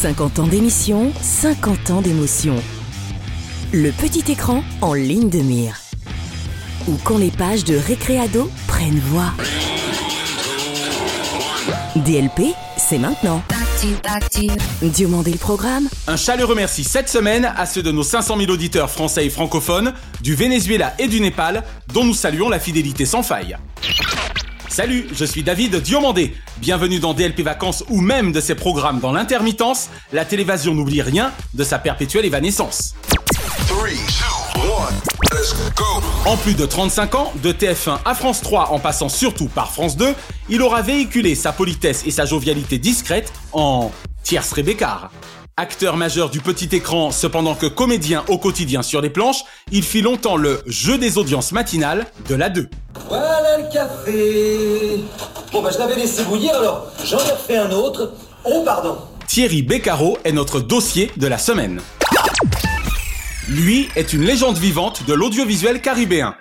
50 ans d'émission, 50 ans d'émotion. Le petit écran en ligne de mire. Ou quand les pages de Récréado prennent voix. DLP, c'est maintenant. Diomandé le programme Un chaleureux merci cette semaine à ceux de nos 500 000 auditeurs français et francophones, du Venezuela et du Népal, dont nous saluons la fidélité sans faille. Salut, je suis David Diomandé. Bienvenue dans DLP Vacances ou même de ses programmes dans l'intermittence. La télévision n'oublie rien de sa perpétuelle évanescence. Three, two, one, let's go. En plus de 35 ans, de TF1 à France 3 en passant surtout par France 2, il aura véhiculé sa politesse et sa jovialité discrète en tierce Rébécard. Acteur majeur du petit écran, cependant que comédien au quotidien sur les planches, il fit longtemps le jeu des audiences matinales de la 2. Voilà le café. Bon, bah, je l'avais laissé bouillir, alors j'en ai refait un autre. Oh, pardon. Thierry Beccaro est notre dossier de la semaine. Lui est une légende vivante de l'audiovisuel caribéen.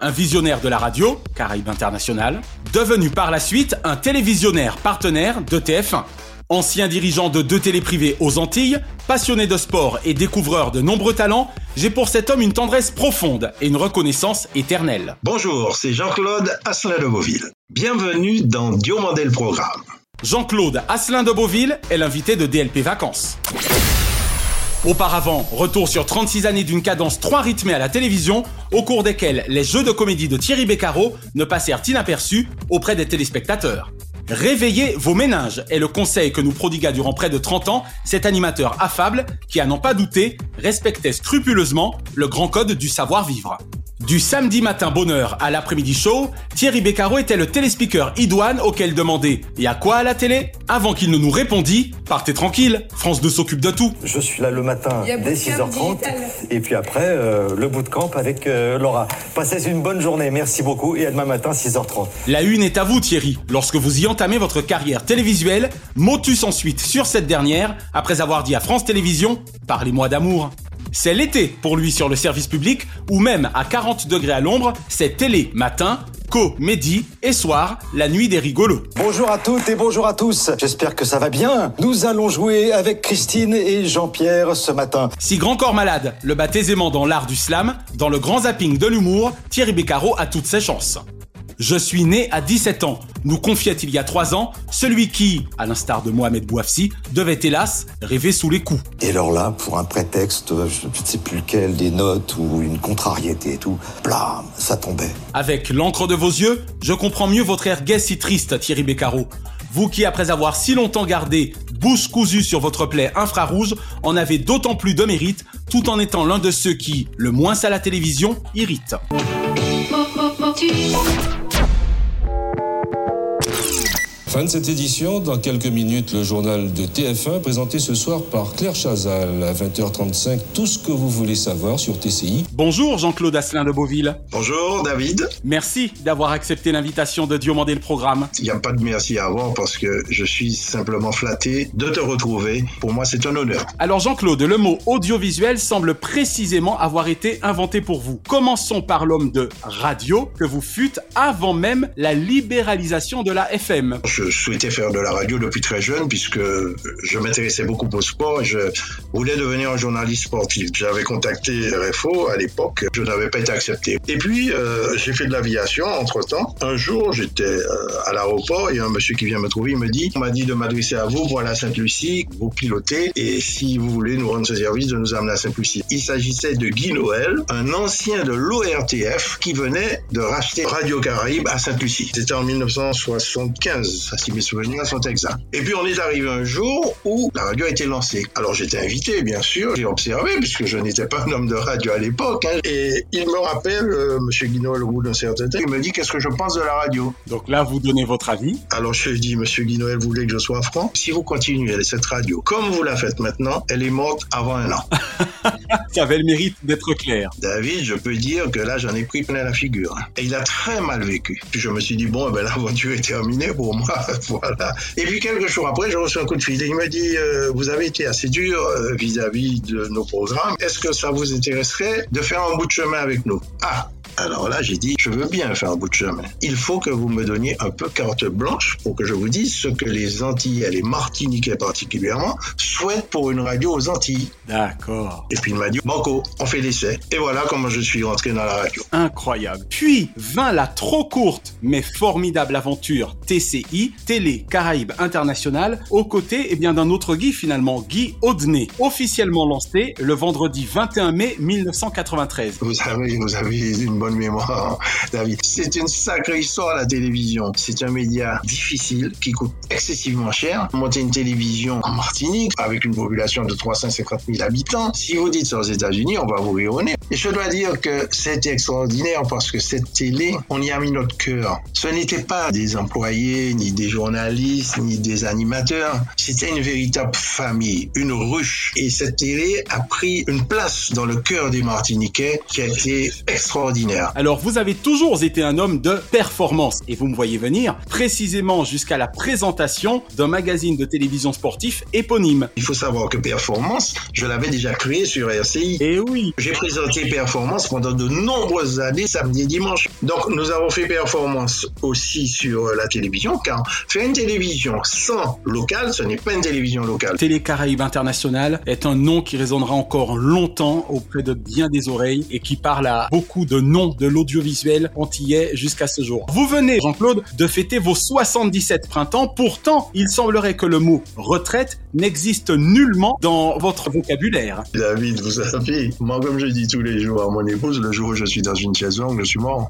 Un visionnaire de la radio, Caraïbes International, devenu par la suite un télévisionnaire partenaire de TF1. Ancien dirigeant de deux téléprivés aux Antilles, passionné de sport et découvreur de nombreux talents, j'ai pour cet homme une tendresse profonde et une reconnaissance éternelle. Bonjour, c'est Jean-Claude Asselin de Beauville. Bienvenue dans Diomandé le Programme. Jean-Claude Asselin de Beauville est l'invité de DLP Vacances. Auparavant, retour sur 36 années d'une cadence 3 rythmée à la télévision, au cours desquels les jeux de comédie de Thierry Beccaro ne passèrent inaperçus auprès des téléspectateurs. Réveillez vos méninges est le conseil que nous prodigua durant près de 30 ans cet animateur affable qui, à n'en pas douter, respectait scrupuleusement le grand code du savoir-vivre. Du samedi matin bonheur à l'après-midi show, Thierry Beccaro était le téléspeaker idoine auquel demander « Y a quoi à la télé ?» avant qu'il ne nous répondit « Partez tranquille, France 2 s'occupe de tout ». Je suis là le matin dès bootcamp 6h30 digital. et puis après euh, le bootcamp avec euh, Laura. Passez une bonne journée, merci beaucoup et à demain matin 6h30. La une est à vous Thierry. Lorsque vous y entamez votre carrière télévisuelle, motus ensuite sur cette dernière, après avoir dit à France Télévisions « Parlez-moi d'amour ». C'est l'été pour lui sur le service public, ou même à 40 degrés à l'ombre, c'est télé matin, co midi et soir, la nuit des rigolos. Bonjour à toutes et bonjour à tous. J'espère que ça va bien. Nous allons jouer avec Christine et Jean-Pierre ce matin. Si Grand Corps Malade le bat aisément dans l'art du slam, dans le grand zapping de l'humour, Thierry Beccaro a toutes ses chances. Je suis né à 17 ans, nous confiait il y a 3 ans celui qui, à l'instar de Mohamed Bouafsi, devait hélas rêver sous les coups. Et alors là, pour un prétexte, euh, je ne sais plus lequel, des notes ou une contrariété et tout, blam, ça tombait. Avec l'encre de vos yeux, je comprends mieux votre air gai si triste, Thierry Beccaro. Vous qui, après avoir si longtemps gardé bouche cousue sur votre plaie infrarouge, en avez d'autant plus de mérite, tout en étant l'un de ceux qui, le moins à la télévision, irritent. Fin de cette édition, dans quelques minutes, le journal de TF1 présenté ce soir par Claire Chazal à 20h35. Tout ce que vous voulez savoir sur TCI. Bonjour Jean-Claude Asselin de Beauville. Bonjour David. Merci d'avoir accepté l'invitation de Diomandé le programme. Il n'y a pas de merci à avoir parce que je suis simplement flatté de te retrouver. Pour moi, c'est un honneur. Alors Jean-Claude, le mot audiovisuel semble précisément avoir été inventé pour vous. Commençons par l'homme de radio que vous fûtes avant même la libéralisation de la FM. Je souhaitais faire de la radio depuis très jeune puisque je m'intéressais beaucoup au sport et je voulais devenir un journaliste sportif. J'avais contacté RFO à l'époque, je n'avais pas été accepté. Et puis, euh, j'ai fait de l'aviation entre-temps. Un jour, j'étais euh, à l'aéroport et un monsieur qui vient me trouver, il me dit, on m'a dit de m'adresser à vous pour aller à Sainte-Lucie, vous pilotez et si vous voulez nous rendre ce service, de nous amener à Sainte-Lucie. Il s'agissait de Guy Noël, un ancien de l'ORTF qui venait de racheter Radio Caraïbes à Sainte-Lucie. C'était en 1975 si mes souvenirs sont exacts. Et puis on est arrivé un jour où la radio a été lancée. Alors j'étais invité, bien sûr, j'ai observé, puisque je n'étais pas un homme de radio à l'époque. hein. Et il me rappelle, euh, Monsieur Guinol, au bout d'un certain temps, il me dit qu'est-ce que je pense de la radio? Donc là, vous donnez votre avis. Alors je lui dis, Monsieur Guinoël voulait que je sois franc? Si vous continuez cette radio comme vous la faites maintenant, elle est morte avant un an. Ça avait le mérite d'être clair. David, je peux dire que là, j'en ai pris plein la figure. Et il a très mal vécu. Puis je me suis dit, bon, eh ben, l'aventure est terminée pour moi. voilà. Et puis quelques jours après, j'ai reçu un coup de fil. Et il m'a dit, euh, vous avez été assez dur euh, vis-à-vis de nos programmes. Est-ce que ça vous intéresserait de faire un bout de chemin avec nous? Ah alors là, j'ai dit, je veux bien faire un bout de chemin. Il faut que vous me donniez un peu carte blanche pour que je vous dise ce que les Antillais, les Martiniquais particulièrement, souhaitent pour une radio aux Antilles. D'accord. Et puis il m'a dit, Banco, on fait l'essai. Et voilà comment je suis rentré dans la radio. Incroyable. Puis vint la trop courte mais formidable aventure TCI, Télé Caraïbes International, aux côtés eh bien d'un autre Guy finalement, Guy Audenay, officiellement lancé le vendredi 21 mai 1993. Vous savez, vous avez une bonne mémoire, David. C'est une sacrée histoire, la télévision. C'est un média difficile qui coûte excessivement cher. Monter une télévision en Martinique avec une population de 350 000 habitants, si vous dites ça aux États-Unis, on va vous rire. Et je dois dire que c'était extraordinaire parce que cette télé, on y a mis notre cœur. Ce n'était pas des employés, ni des journalistes, ni des animateurs. C'était une véritable famille, une ruche. Et cette télé a pris une place dans le cœur des Martiniquais qui a été extraordinaire. Alors vous avez toujours été un homme de performance et vous me voyez venir précisément jusqu'à la présentation d'un magazine de télévision sportif éponyme. Il faut savoir que Performance, je l'avais déjà créé sur RCI. Et oui, J'ai présenté Performance pendant de nombreuses années, samedi et dimanche. Donc, nous avons fait Performance aussi sur euh, la télévision, car faire une télévision sans local, ce n'est pas une télévision locale. Télé Caraïbes International est un nom qui résonnera encore longtemps auprès de bien des oreilles et qui parle à beaucoup de noms de l'audiovisuel antillais jusqu'à ce jour. Vous venez, Jean-Claude, de fêter vos 77 printemps. Pourtant, il semblerait que le mot retraite n'existe nullement dans votre vocabulaire. David, vous savez, moi, comme je dis tous les jours à mon épouse, le jour où je suis dans une chaise longue, je suis mort.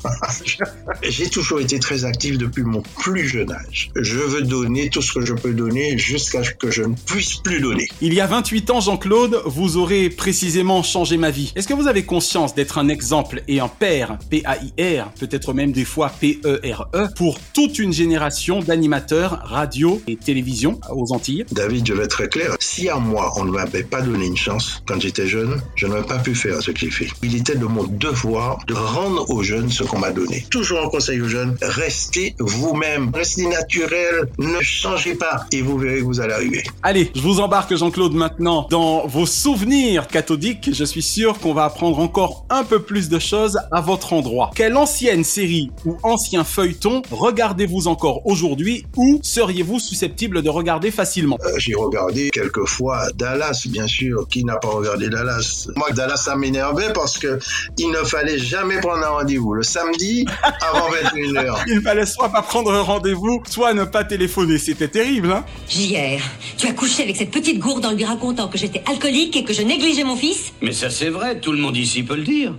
J'ai toujours été très actif depuis mon plus jeune âge. Je veux donner tout ce que je peux donner jusqu'à ce que je ne puisse plus donner. Il y a 28 ans, Jean-Claude, vous aurez précisément changé ma vie. Est-ce que vous avez conscience d'être un exemple et un père, P-A-I-R, peut-être même des fois P-E-R-E, pour toute une génération d'animateurs radio et télévision aux Antilles? David, je vais très clair. Si à moi, on ne m'avait pas donné une chance quand j'étais jeune, je n'aurais pas pu faire ce que j'ai fait. Il était de mon devoir de rendre aux jeunes ce qu'on m'a donné. Toujours un conseil aux jeunes, restez vous-même, restez naturel, ne changez pas et vous verrez que vous allez arriver. Allez, je vous embarque Jean-Claude maintenant dans vos souvenirs cathodiques. Je suis sûr qu'on va apprendre encore un peu plus de choses à votre endroit. Quelle ancienne série ou ancien feuilleton regardez-vous encore aujourd'hui ou seriez-vous susceptible de regarder facilement? Euh, j'ai regardé quelques fois Dallas, bien sûr. Qui n'a pas regardé Dallas? Moi, Dallas, ça m'énervait parce que il ne fallait jamais prendre un rendez-vous. Le samedi, avant 21h. Il fallait soit pas prendre un rendez-vous, soit ne pas téléphoner. C'était terrible, hein? Hier, tu as couché avec cette petite gourde en lui racontant que j'étais alcoolique et que je négligeais mon fils? Mais ça c'est vrai, tout le monde ici peut le dire.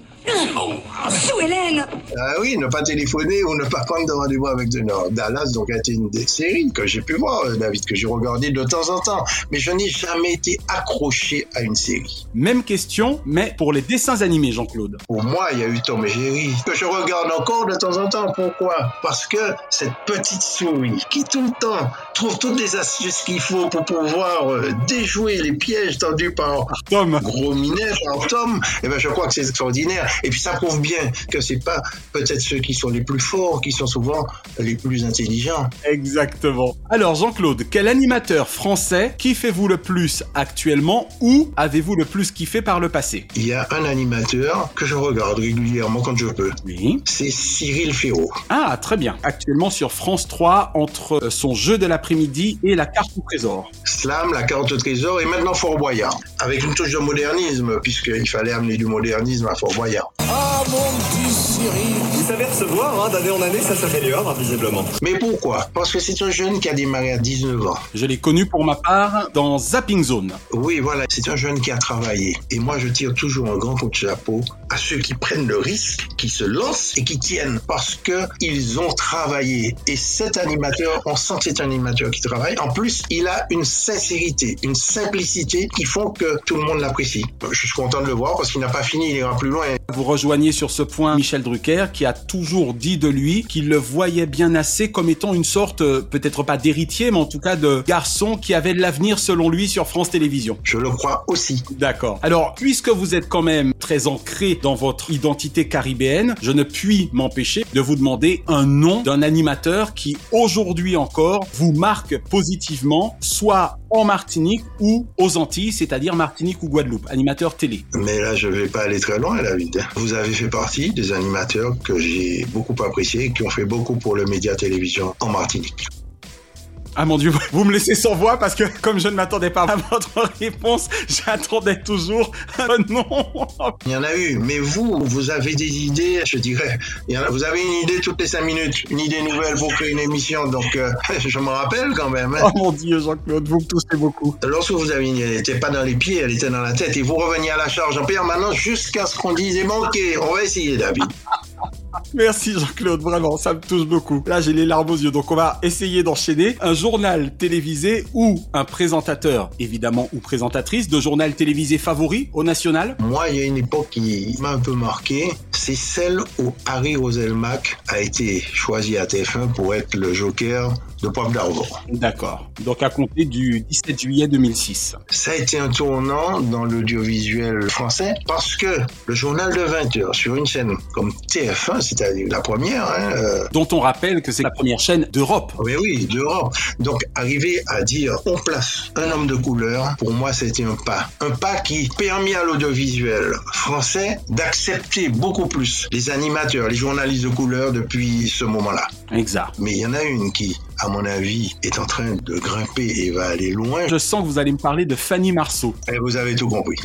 Sous Hélène Ah oui, ne pas téléphoner ou ne pas prendre de rendez-vous avec de Nord. Dallas, donc, a été une des séries que j'ai pu voir, euh, David, que j'ai regardé de temps en temps. Mais je n'ai jamais été accroché à une série. Même question, mais pour les dessins animés, Jean-Claude. Pour moi, il y a eu Tom et Jerry, que je regarde encore de temps en temps. Pourquoi? Parce que cette petite souris qui tout le temps trouve toutes les astuces qu'il faut pour pouvoir euh, déjouer les pièges tendus par Tom, Gros Minet, par Tom, eh ben, je crois que c'est extraordinaire. Et puis ça prouve bien que c'est pas peut-être ceux qui sont les plus forts qui sont souvent les plus intelligents. Exactement. Alors Jean-Claude, quel animateur français kiffez-vous le plus actuellement ou avez-vous le plus kiffé par le passé? Il y a un animateur que je regarde régulièrement quand je peux. Oui. C'est Cyril Ferraud. Ah, très bien. Actuellement sur France 3, entre euh, son jeu de l'après-midi et la carte au trésor. Slam, la carte au trésor et maintenant Fort Boyard. Avec une touche de modernisme, puisqu'il fallait amener du modernisme à Fort Boyard. Oh. Ah mon petit Cyril. Vous savez recevoir, hein, d'année en année, ça s'améliore, hein, visiblement. Mais pourquoi? Parce que c'est un jeune qui a démarré à 19 ans. Je l'ai connu pour ma part dans Zapping Zone. Oui, voilà, c'est un jeune qui a travaillé. Et moi, je tire toujours un grand coup de chapeau à ceux qui prennent le risque, qui se lancent et qui tiennent parce que ils ont travaillé. Et cet animateur, on sent que c'est un animateur qui travaille. En plus, il a une sincérité, une simplicité qui font que tout le monde l'apprécie. Je suis content de le voir parce qu'il n'a pas fini, il ira plus loin. Vous rejoignez sur ce point Michel Drucker qui a toujours dit de lui qu'il le voyait bien assez comme étant une sorte, euh, peut-être pas d'héritier, mais en tout cas de garçon qui avait de l'avenir selon lui sur France Télévisions. Je le crois aussi. D'accord. Alors, puisque vous êtes quand même très ancré dans votre identité caribéenne, je ne puis m'empêcher de vous demander un nom d'un animateur qui aujourd'hui encore vous marque positivement, soit en Martinique ou aux Antilles, c'est-à-dire Martinique ou Guadeloupe, animateur télé. Mais là, je vais pas aller très loin, David. Vous avez fait partie des animateurs que j'ai beaucoup appréciés qui ont fait beaucoup pour le média télévision en Martinique. Ah mon dieu, vous me laissez sans voix parce que comme je ne m'attendais pas à votre réponse, j'attendais toujours un nom. Il y en a eu, mais vous, vous avez des idées, je dirais. Il y en a- vous avez une idée toutes les cinq minutes, une idée nouvelle pour créer une émission, donc euh, je me rappelle quand même. hein. Oh mon dieu, Jean-Claude, vous me touchez beaucoup. Lorsque vous avez une idée, elle n'était pas dans les pieds, elle était dans la tête, et vous reveniez à la charge en permanence jusqu'à ce qu'on dise, manqué. On va essayer, David. Merci Jean-Claude, vraiment, ça me touche beaucoup. Là, j'ai les larmes aux yeux, donc on va essayer d'enchaîner. Un journal télévisé ou un présentateur, évidemment, ou présentatrice de journal télévisé favori au national? Moi, il y a une époque qui m'a un peu marqué, c'est celle où Harry Roselmack a été choisi à TF1 pour être le joker de Pop d'Arvor. D'accord. Donc à compter du 17 juillet 2006. Ça a été un tournant dans l'audiovisuel français parce que le journal de 20 heures sur une chaîne comme TF1, c'est-à-dire la première, hein, euh, Dont on rappelle que c'est la première chaîne d'Europe. oui, oui, d'Europe. Donc, arriver à dire on place un homme de couleur, pour moi, c'était un pas. Un pas qui permet à l'audiovisuel français d'accepter beaucoup plus les animateurs, les journalistes de couleur depuis ce moment-là. Exact. Mais il y en a une qui, à mon avis, est en train de grimper et va aller loin. Je sens que vous allez me parler de Fanny Marceau. Et vous avez tout compris.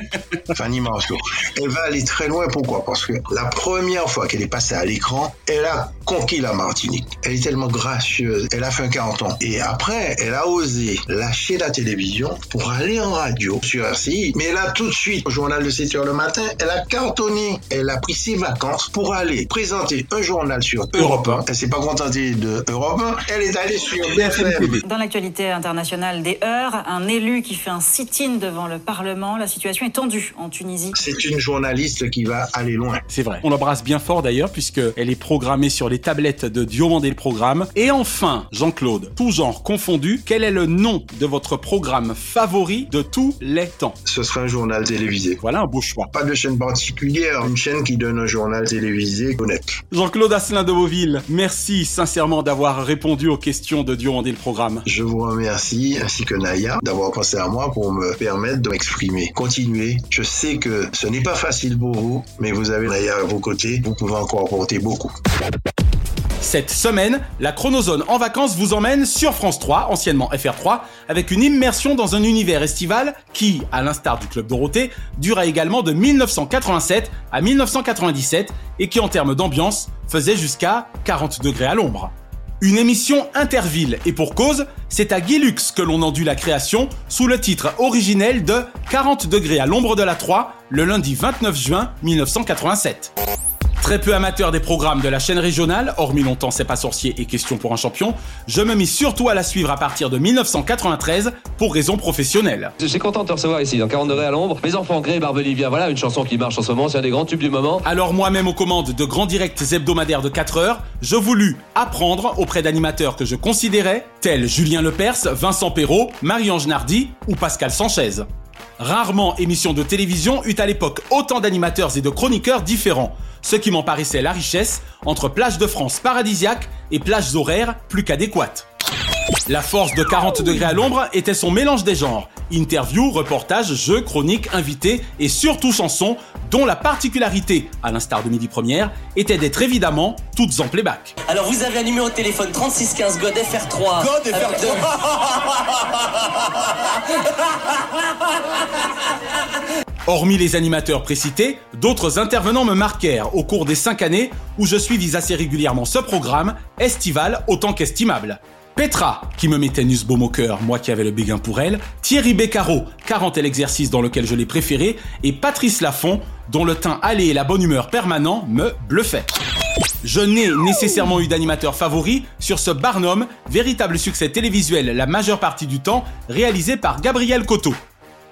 Fanny Marceau. Elle va aller très loin. Pourquoi? Parce que la première fois qu'elle est passée à l'écran, elle a conquis la Martinique. Elle est tellement gracieuse. Elle a fait un 40 ans. Et après, elle a osé lâcher la télévision pour aller en radio sur RCI. Mais a tout de suite, au journal de 7 heures le matin, elle a cartonné. Elle a pris ses vacances pour aller présenter un journal sur Europe 1. Elle s'est pas contentée de Europe 1. Elle est allée sur BFM. Dans l'actualité internationale des heures, un élu qui fait un sit-in devant le Parlement. La situation est tendue en Tunisie. C'est une journaliste qui va aller loin. C'est vrai. On l'embrasse bien fort d'ailleurs puisqu'elle est programmée sur les tablettes de Diomandé le programme. Et enfin, Jean-Claude, tout genre confondu, quel est le nom de votre programme favori de tous les temps? Ce sera un journal télévisé. Voilà un beau choix. Pas de chaîne particulière, une chaîne qui donne un journal télévisé honnête. Jean-Claude Asselin de Beauville, merci sincèrement d'avoir répondu aux questions de Diomandé le programme. Je vous remercie, ainsi que Naya, d'avoir pensé à moi pour me permettre de m'exprimer. Continuez. Je sais que ce n'est pas facile pour vous, mais vous avez Naya à vos côtés. Vous pouvez encore apporter beaucoup. Cette semaine, la Chronozone en vacances vous emmène sur France 3, anciennement FR3, avec une immersion dans un univers estival qui, à l'instar du Club Dorothée, dura également de 1987 à 1997 et qui, en termes d'ambiance, faisait jusqu'à 40 degrés à l'ombre. Une émission interville et pour cause, c'est à Guy Lux que l'on endut la création sous le titre originel de 40 degrés à l'ombre de la 3 le lundi 29 juin 1987. Très peu amateur des programmes de la chaîne régionale, hormis longtemps C'est pas sorcier et Question pour un champion, je me mis surtout à la suivre à partir de 1993 pour raisons professionnelles. Je suis content de te recevoir ici, dans 40 degrés à l'ombre. Mes enfants Grey, Barbelivien, voilà une chanson qui marche en ce moment, c'est un des grands tubes du moment. Alors moi-même aux commandes de grands directs hebdomadaires de 4 heures, je voulus apprendre auprès d'animateurs que je considérais, tels Julien Lepers, Vincent Perrault, Marie-Ange Nardi ou Pascal Sanchez. Rarement émission de télévision eut à l'époque autant d'animateurs et de chroniqueurs différents, ce qui m'en paraissait la richesse entre plages de France paradisiaques et plages horaires plus qu'adéquates. La force de 40 degrés à l'ombre était son mélange des genres. Interviews, reportages, jeux, chroniques, invités et surtout chansons dont la particularité, à l'instar de Midi Première, était d'être évidemment toutes en playback. Alors vous avez un numéro de téléphone 3615 God FR3. God Avec FR3. Hormis les animateurs précités, d'autres intervenants me marquèrent au cours des cinq années où je suivis assez régulièrement ce programme, estival autant qu'estimable. Petra, qui me mettait Nussbaum au cœur, moi qui avais le béguin pour elle, Thierry Beccaro, 40 est l'exercice dans lequel je l'ai préféré, et Patrice Laffont, dont le teint allé et la bonne humeur permanent me bluffaient. Je n'ai nécessairement eu d'animateur favori sur ce Barnum, véritable succès télévisuel la majeure partie du temps, réalisé par Gabriel Coteau.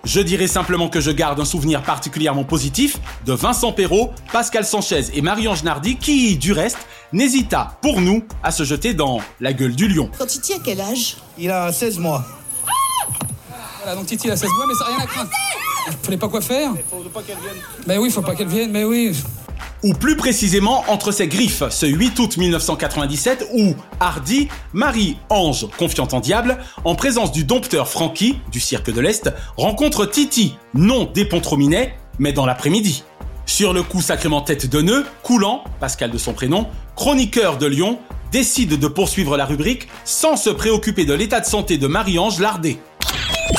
Je dirais simplement que je garde un souvenir particulièrement positif de Vincent Perrault, Pascal Sanchez et Marie-Ange Nardi qui, du reste, n'hésita pour nous à se jeter dans la gueule du lion. Quand Titi a quel âge? Il a 16 mois. Voilà, donc Titi a 16 mois, mais ça n'a rien à craindre. Fallait pas quoi faire Faut pas qu'elle vienne. Mais oui, faut pas qu'elle vienne, mais oui. Ou plus précisément entre ses griffes, ce 8 août 1997 où Hardy, Marie-Ange, confiante en diable, en présence du dompteur Francky, du Cirque de l'Est, rencontre Titi, non d'Épontrominet, mais dans l'après-midi. Sur le coup sacrément tête de nœud, Coulant, Pascal de son prénom, chroniqueur de Lyon, décide de poursuivre la rubrique sans se préoccuper de l'état de santé de Marie-Ange Lardé.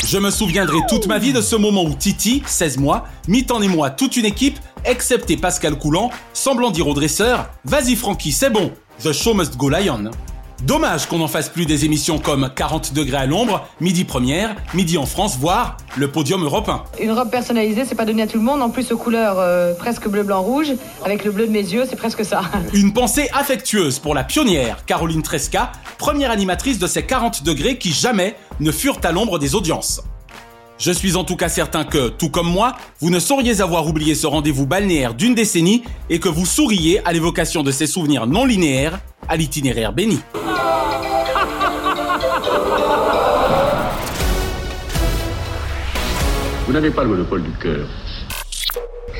Je me souviendrai toute ma vie de ce moment où Titi, 16 mois, mit en émoi toute une équipe, excepté Pascal Coulant, semblant dire au dresseur Vas-y Francky, c'est bon, The show must go lion. Dommage qu'on n'en fasse plus des émissions comme 40 degrés à l'ombre, Midi Première, Midi en France, voire le podium européen. Une robe personnalisée, c'est pas donné à tout le monde. En plus, aux couleurs euh, presque bleu, blanc, rouge, avec le bleu de mes yeux, c'est presque ça. Une pensée affectueuse pour la pionnière, Caroline Tresca, première animatrice de ces 40 degrés qui jamais ne furent à l'ombre des audiences. Je suis en tout cas certain que, tout comme moi, vous ne sauriez avoir oublié ce rendez-vous balnéaire d'une décennie et que vous souriez à l'évocation de ces souvenirs non linéaires à l'itinéraire béni. Vous n'avez pas le monopole du cœur.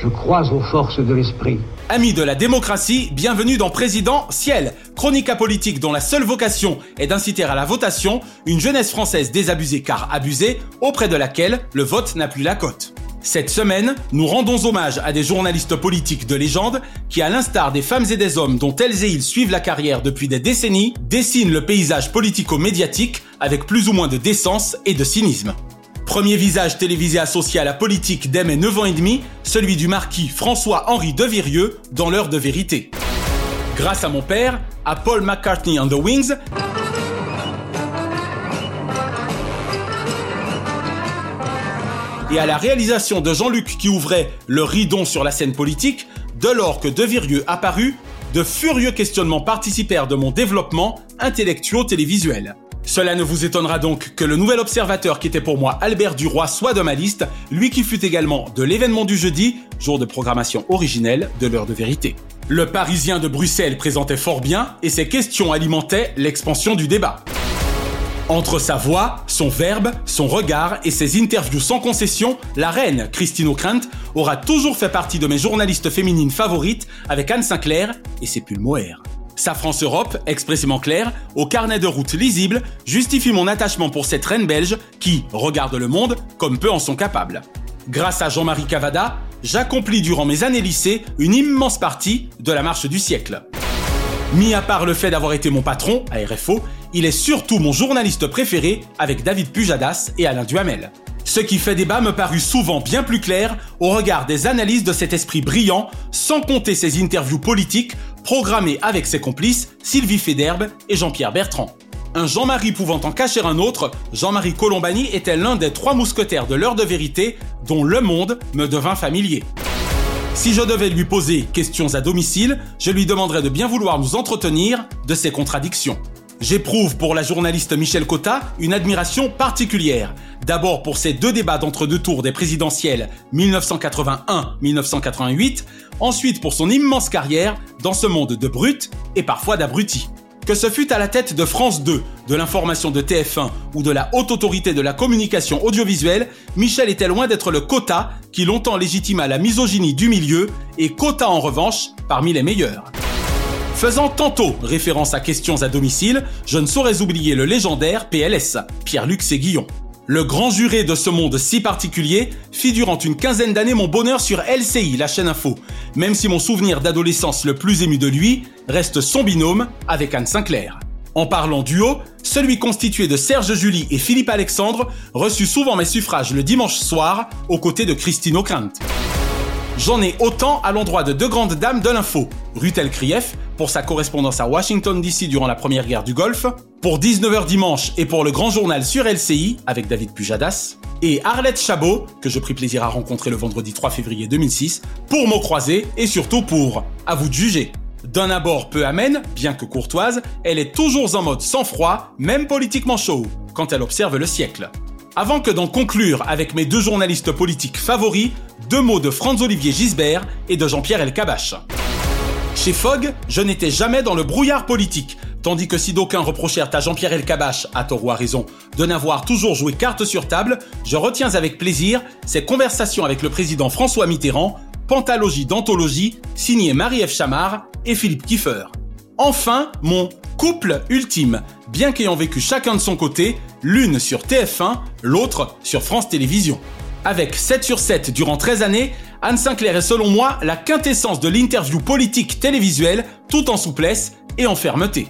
Je crois aux forces de l'esprit. Amis de la démocratie, bienvenue dans Président Ciel, chronique apolitique dont la seule vocation est d'inciter à la votation une jeunesse française désabusée car abusée, auprès de laquelle le vote n'a plus la cote. Cette semaine, nous rendons hommage à des journalistes politiques de légende qui, à l'instar des femmes et des hommes dont elles et ils suivent la carrière depuis des décennies, dessinent le paysage politico-médiatique avec plus ou moins de décence et de cynisme. Premier visage télévisé associé à la politique dès mes 9 ans et demi, celui du marquis François-Henri de Virieux dans l'heure de vérité. Grâce à mon père, à Paul McCartney and the Wings, et à la réalisation de Jean-Luc qui ouvrait le ridon sur la scène politique, dès lors que De Virieux apparut, de furieux questionnements participèrent de mon développement intellectuo-télévisuel. Cela ne vous étonnera donc que le nouvel observateur qui était pour moi Albert Duroy soit de ma liste, lui qui fut également de l'événement du jeudi, jour de programmation originelle de l'heure de vérité. Le Parisien de Bruxelles présentait fort bien et ses questions alimentaient l'expansion du débat. Entre sa voix, son verbe, son regard et ses interviews sans concession, la reine Christine O'Krent aura toujours fait partie de mes journalistes féminines favorites avec Anne Sinclair et ses pulmoaires. Sa France Europe, expressément claire, au carnet de route lisible, justifie mon attachement pour cette reine belge qui regarde le monde comme peu en sont capables. Grâce à Jean-Marie Cavada, j'accomplis durant mes années lycée une immense partie de la marche du siècle. Mis à part le fait d'avoir été mon patron à RFO, il est surtout mon journaliste préféré avec David Pujadas et Alain Duhamel. Ce qui fait débat me parut souvent bien plus clair au regard des analyses de cet esprit brillant, sans compter ses interviews politiques programmées avec ses complices Sylvie Federbe et Jean-Pierre Bertrand. Un Jean-Marie pouvant en cacher un autre, Jean-Marie Colombani était l'un des trois mousquetaires de l'heure de vérité dont le monde me devint familier. Si je devais lui poser questions à domicile, je lui demanderais de bien vouloir nous entretenir de ses contradictions. J'éprouve pour la journaliste Michel Cotta une admiration particulière. D'abord pour ses deux débats d'entre-deux tours des présidentielles 1981-1988, ensuite pour son immense carrière dans ce monde de brutes et parfois d'abrutis. Que ce fût à la tête de France 2, de l'information de TF1 ou de la haute autorité de la communication audiovisuelle, Michel était loin d'être le quota qui longtemps légitima la misogynie du milieu et quota en revanche parmi les meilleurs. Faisant tantôt référence à questions à domicile, je ne saurais oublier le légendaire PLS, Pierre-Luc Séguillon. Le grand juré de ce monde si particulier fit durant une quinzaine d'années mon bonheur sur LCI, la chaîne info, même si mon souvenir d'adolescence le plus ému de lui reste son binôme avec Anne Sinclair. En parlant duo, celui constitué de Serge Julie et Philippe Alexandre, reçut souvent mes suffrages le dimanche soir aux côtés de Christine O'Krent. J'en ai autant à l'endroit de deux grandes dames de l'info, Rutel Krief, pour sa correspondance à Washington DC durant la première guerre du Golfe, pour 19h dimanche et pour le grand journal sur LCI avec David Pujadas, et Arlette Chabot, que je pris plaisir à rencontrer le vendredi 3 février 2006, pour mots croisés et surtout pour À vous de juger. D'un abord peu amène, bien que courtoise, elle est toujours en mode sang-froid, même politiquement chaud, quand elle observe le siècle. Avant que d'en conclure avec mes deux journalistes politiques favoris, deux mots de Franz-Olivier Gisbert et de Jean-Pierre Elkabach. Chez Fogg, je n'étais jamais dans le brouillard politique, tandis que si d'aucuns reprochèrent à Jean-Pierre Elkabach, à tort ou à raison, de n'avoir toujours joué carte sur table, je retiens avec plaisir ces conversations avec le président François Mitterrand, Pantalogie d'anthologie, signé Marie-Ève Chamard et Philippe Kiefer. Enfin, mon couple ultime, bien qu'ayant vécu chacun de son côté, l'une sur TF1, l'autre sur France Télévisions. Avec 7 sur 7 durant 13 années, Anne Sinclair est selon moi la quintessence de l'interview politique télévisuelle, tout en souplesse et en fermeté.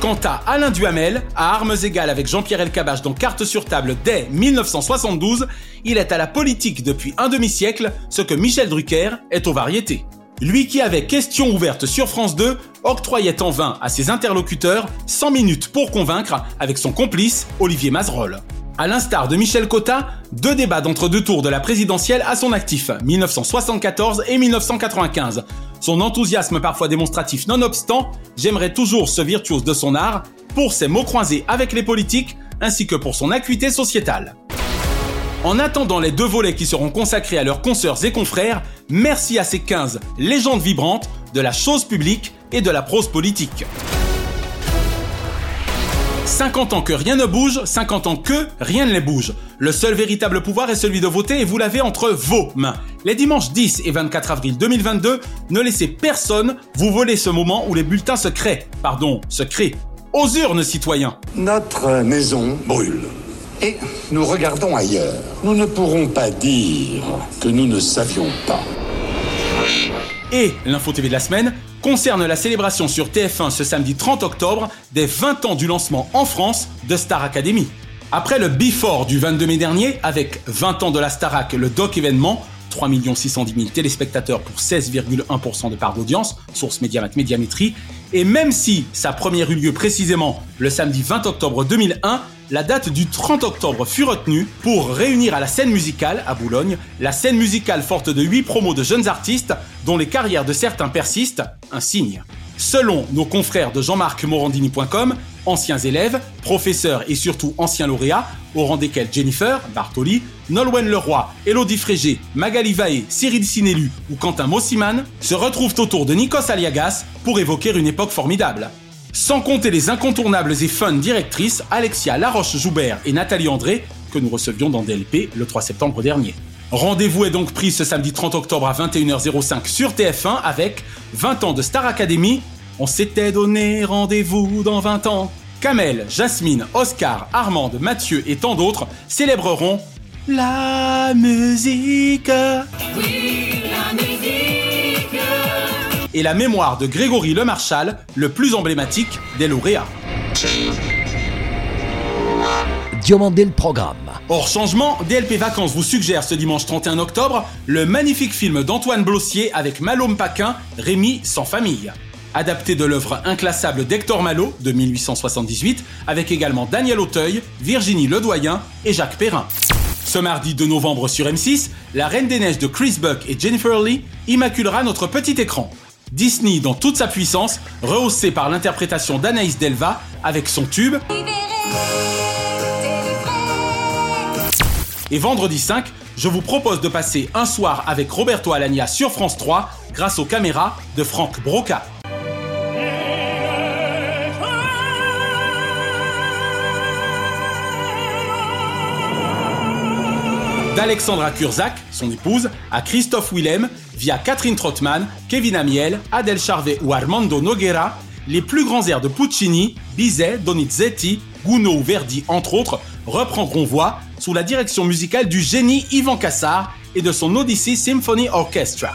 Quant à Alain Duhamel, à armes égales avec Jean-Pierre Elkabbach dans Carte sur table dès 1972, il est à la politique depuis un demi-siècle ce que Michel Drucker est aux variétés. Lui qui avait question ouverte sur France 2 octroyait en vain à ses interlocuteurs 100 minutes pour convaincre avec son complice Olivier Mazerolle. À l'instar de Michel Cotta, deux débats d'entre-deux tours de la présidentielle à son actif, 1974 et 1995. Son enthousiasme parfois démonstratif nonobstant, j'aimerais toujours ce virtuose de son art pour ses mots croisés avec les politiques ainsi que pour son acuité sociétale. En attendant les deux volets qui seront consacrés à leurs consoeurs et confrères, merci à ces 15 légendes vibrantes de la chose publique et de la prose politique. 50 ans que rien ne bouge, 50 ans que rien ne les bouge. Le seul véritable pouvoir est celui de voter et vous l'avez entre vos mains. Les dimanches 10 et 24 avril 2022, ne laissez personne vous voler ce moment où les bulletins se créent. Pardon, se créent. Aux urnes, citoyens. Notre maison brûle. Et nous regardons ailleurs. Nous ne pourrons pas dire que nous ne savions pas. Et l'info TV de la semaine concerne la célébration sur TF1 ce samedi 30 octobre des 20 ans du lancement en France de Star Academy. Après le Before du 22 mai dernier, avec 20 ans de la Starac, le doc événement, 3 610 000 téléspectateurs pour 16,1% de part d'audience, source Médiamat Médiamétrie, et même si sa première eut lieu précisément le samedi 20 octobre 2001, la date du 30 octobre fut retenue pour réunir à la scène musicale, à Boulogne, la scène musicale forte de 8 promos de jeunes artistes dont les carrières de certains persistent, un signe. Selon nos confrères de jean-marc-morandini.com, anciens élèves, professeurs et surtout anciens lauréats, au rang desquels Jennifer, Bartoli, Nolwenn Leroy, Elodie Frégé, Magali Vaé, Cyril Sinélu ou Quentin Mossiman, se retrouvent autour de Nikos Aliagas pour évoquer une époque formidable. Sans compter les incontournables et fun directrices Alexia Laroche-Joubert et Nathalie André, que nous recevions dans DLP le 3 septembre dernier. Rendez-vous est donc pris ce samedi 30 octobre à 21h05 sur TF1 avec 20 ans de Star Academy. On s'était donné rendez-vous dans 20 ans. Kamel, Jasmine, Oscar, Armande, Mathieu et tant d'autres célébreront la musique. Oui, la musique. Et la mémoire de Grégory Lemarchal, le plus emblématique des lauréats. Diomandé le programme. Hors changement, DLP Vacances vous suggère ce dimanche 31 octobre le magnifique film d'Antoine Blossier avec Malôme Paquin, Rémi sans famille. Adapté de l'œuvre inclassable d'Hector Malo de 1878, avec également Daniel Auteuil, Virginie Ledoyen et Jacques Perrin. Ce mardi 2 novembre sur M6, La Reine des Neiges de Chris Buck et Jennifer Lee immaculera notre petit écran. Disney dans toute sa puissance, rehaussé par l'interprétation d'Anaïs Delva avec son tube. Et vendredi 5, je vous propose de passer un soir avec Roberto Alagna sur France 3 grâce aux caméras de Franck Broca. D'Alexandra Kurzak, son épouse, à Christophe Willem, via Catherine Trottmann, Kevin Amiel, Adèle Charvet ou Armando Noguera, les plus grands airs de Puccini, Bizet, Donizetti, Gounod ou Verdi, entre autres, reprendront voix sous la direction musicale du génie Ivan Cassar et de son Odyssey Symphony Orchestra.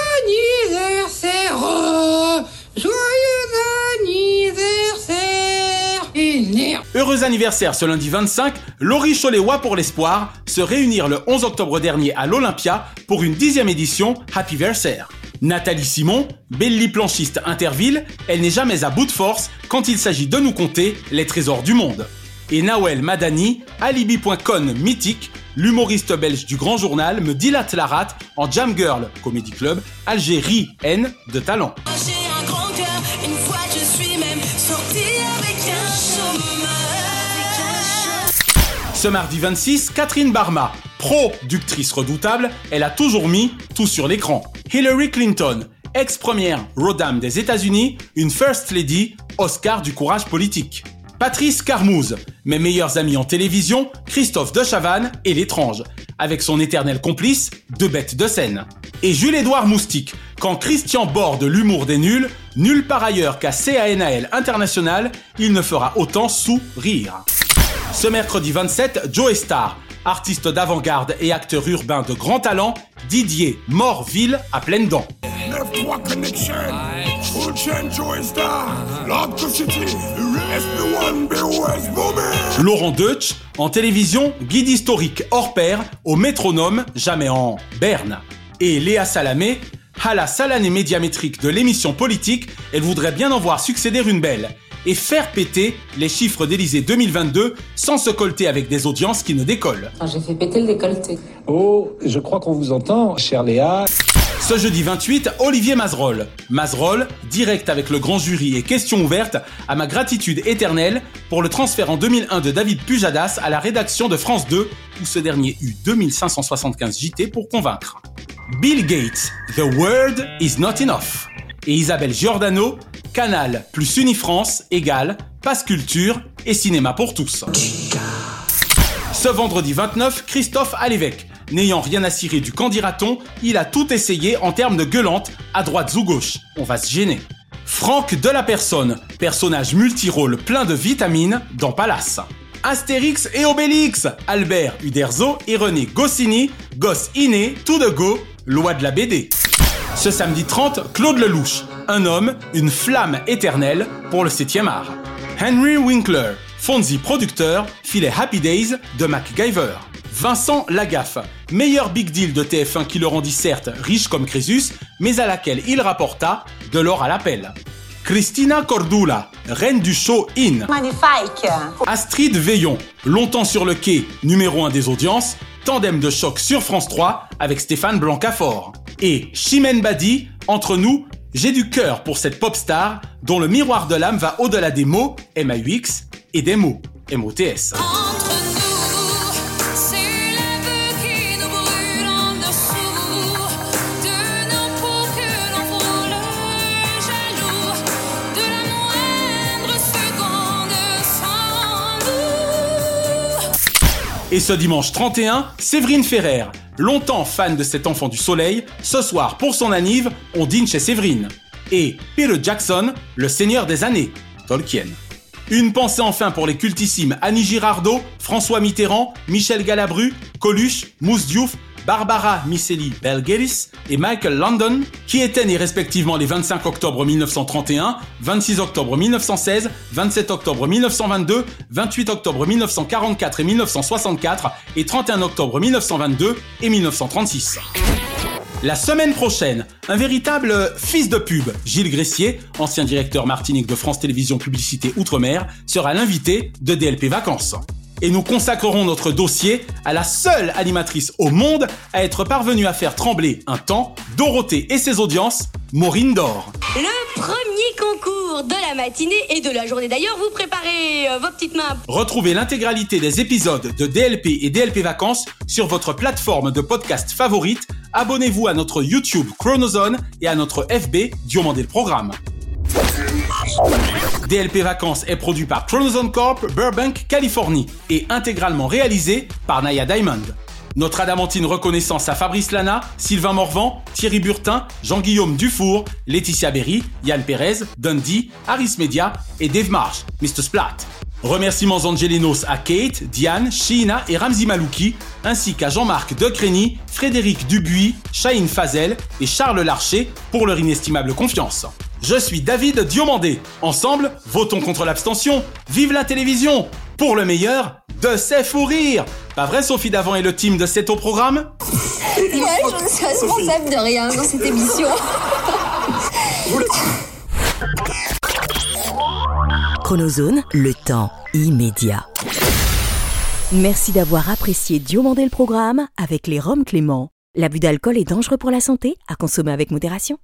Heureux anniversaire ce lundi 25, Laurie Choléwa pour l'Espoir se réunirent le 11 octobre dernier à l'Olympia pour une dixième édition Happy Versaire. Nathalie Simon, Belly planchiste Interville, elle n'est jamais à bout de force quand il s'agit de nous compter les trésors du monde. Et Nawel Madani, alibi.con mythique, l'humoriste belge du Grand Journal, me dilate la rate en Jam Girl Comedy Club, Algérie N de talent. Ce mardi 26, Catherine Barma, productrice redoutable, elle a toujours mis tout sur l'écran. Hillary Clinton, ex-première Rodam des États-Unis, une First Lady, Oscar du courage politique. Patrice Carmouze, mes meilleurs amis en télévision, Christophe de Chavannes et l'étrange, avec son éternel complice, deux bêtes de scène. Et Jules-Édouard Moustique, quand Christian borde l'humour des nuls, nul par ailleurs qu'à CANAL International, il ne fera autant sourire. Ce mercredi 27, Joe Star, artiste d'avant-garde et acteur urbain de grand talent, Didier Morville à pleines dents. 9-3 Connection, Full Chain Joy Star, Lock the City, SP1 BOS Booming. Laurent Deutsch, en télévision, guide historique hors pair, au métronome, jamais en berne. Et Léa Salamé, à la salle année médiamétrique de l'émission politique, elle voudrait bien en voir succéder une belle et faire péter les chiffres d'Élysée 2022 sans se colter avec des audiences qui ne décollent. J'ai fait péter le décolleté. Oh, je crois qu'on vous entend, chère Léa. Ce jeudi 28, Olivier Mazerolle. Mazerolle, direct avec le grand jury et question ouverte, à ma gratitude éternelle pour le transfert en 2001 de David Pujadas à la rédaction de France 2, où ce dernier eut 2575 JT pour convaincre. Bill Gates, The Word is not enough. Et Isabelle Giordano, Canal plus Unifrance égale Passe Culture et Cinéma pour tous. Ce vendredi 29, Christophe Alévèque. N'ayant rien à cirer du candidaton, il a tout essayé en termes de gueulante, à droite ou gauche. On va se gêner. Franck de la personne, personnage multirôle plein de vitamines dans Palace. Astérix et Obélix, Albert Uderzo et René Goscinny, gosse inné, tout de go, loi de la BD. Ce samedi 30, Claude Lelouch, un homme, une flamme éternelle pour le 7e art. Henry Winkler, Fonzie producteur, filet Happy Days de MacGyver. Vincent Lagaffe, meilleur big deal de TF1 qui le rendit certes riche comme Crésus, mais à laquelle il rapporta de l'or à l'appel. Christina Cordula, reine du show In. Magnifique. Astrid Veillon, longtemps sur le quai, numéro 1 des audiences, tandem de choc sur France 3 avec Stéphane Blancafort. Et Chimène Badi, entre nous, j'ai du cœur pour cette pop star dont le miroir de l'âme va au-delà des mots, MAUX, et des mots, MOTS. Et ce dimanche 31, Séverine Ferrer, longtemps fan de cet enfant du soleil, ce soir pour son anniv, on dîne chez Séverine. Et Peter Jackson, le seigneur des années, Tolkien. Une pensée enfin pour les cultissimes Annie Girardot, François Mitterrand, Michel Galabru, Coluche, Mousse Diouf, Barbara Miceli Belgeris et Michael London, qui étaient nés respectivement les 25 octobre 1931, 26 octobre 1916, 27 octobre 1922, 28 octobre 1944 et 1964 et 31 octobre 1922 et 1936. La semaine prochaine, un véritable fils de pub, Gilles Gressier, ancien directeur Martinique de France Télévisions Publicité Outre-mer, sera l'invité de DLP Vacances. Et nous consacrerons notre dossier à la seule animatrice au monde à être parvenue à faire trembler un temps Dorothée et ses audiences, Maureen Dor. Le premier concours de la matinée et de la journée d'ailleurs, vous préparez euh, vos petites mains. Retrouvez l'intégralité des épisodes de DLP et DLP Vacances sur votre plateforme de podcast favorite. Abonnez-vous à notre YouTube Chronozone et à notre FB Diomandé le Programme. DLP Vacances est produit par Chronozone Corp, Burbank, Californie et intégralement réalisé par Naya Diamond. Notre adamantine reconnaissance à Fabrice Lana, Sylvain Morvan, Thierry Burtin, Jean-Guillaume Dufour, Laetitia Berry, Yann Perez, Dundee, Harris Media et Dave Marsh, Mr. Splat. Remerciements angelinos à Kate, Diane, Sheena et Ramzi Malouki, ainsi qu'à Jean-Marc Decrény, Frédéric Dubuis, Shahin Fazel et Charles Larcher pour leur inestimable confiance. Je suis David Diomandé. Ensemble, votons contre l'abstention. Vive la télévision Pour le meilleur, de ses fous rires Pas vrai Sophie Davant et le team de C'est au programme? Ouais, je ne suis responsable de rien dans cette émission. Chronozone, le temps immédiat. Merci d'avoir apprécié Diomandé le programme avec les Roms Clément. L'abus d'alcool est dangereux pour la santé, à consommer avec modération.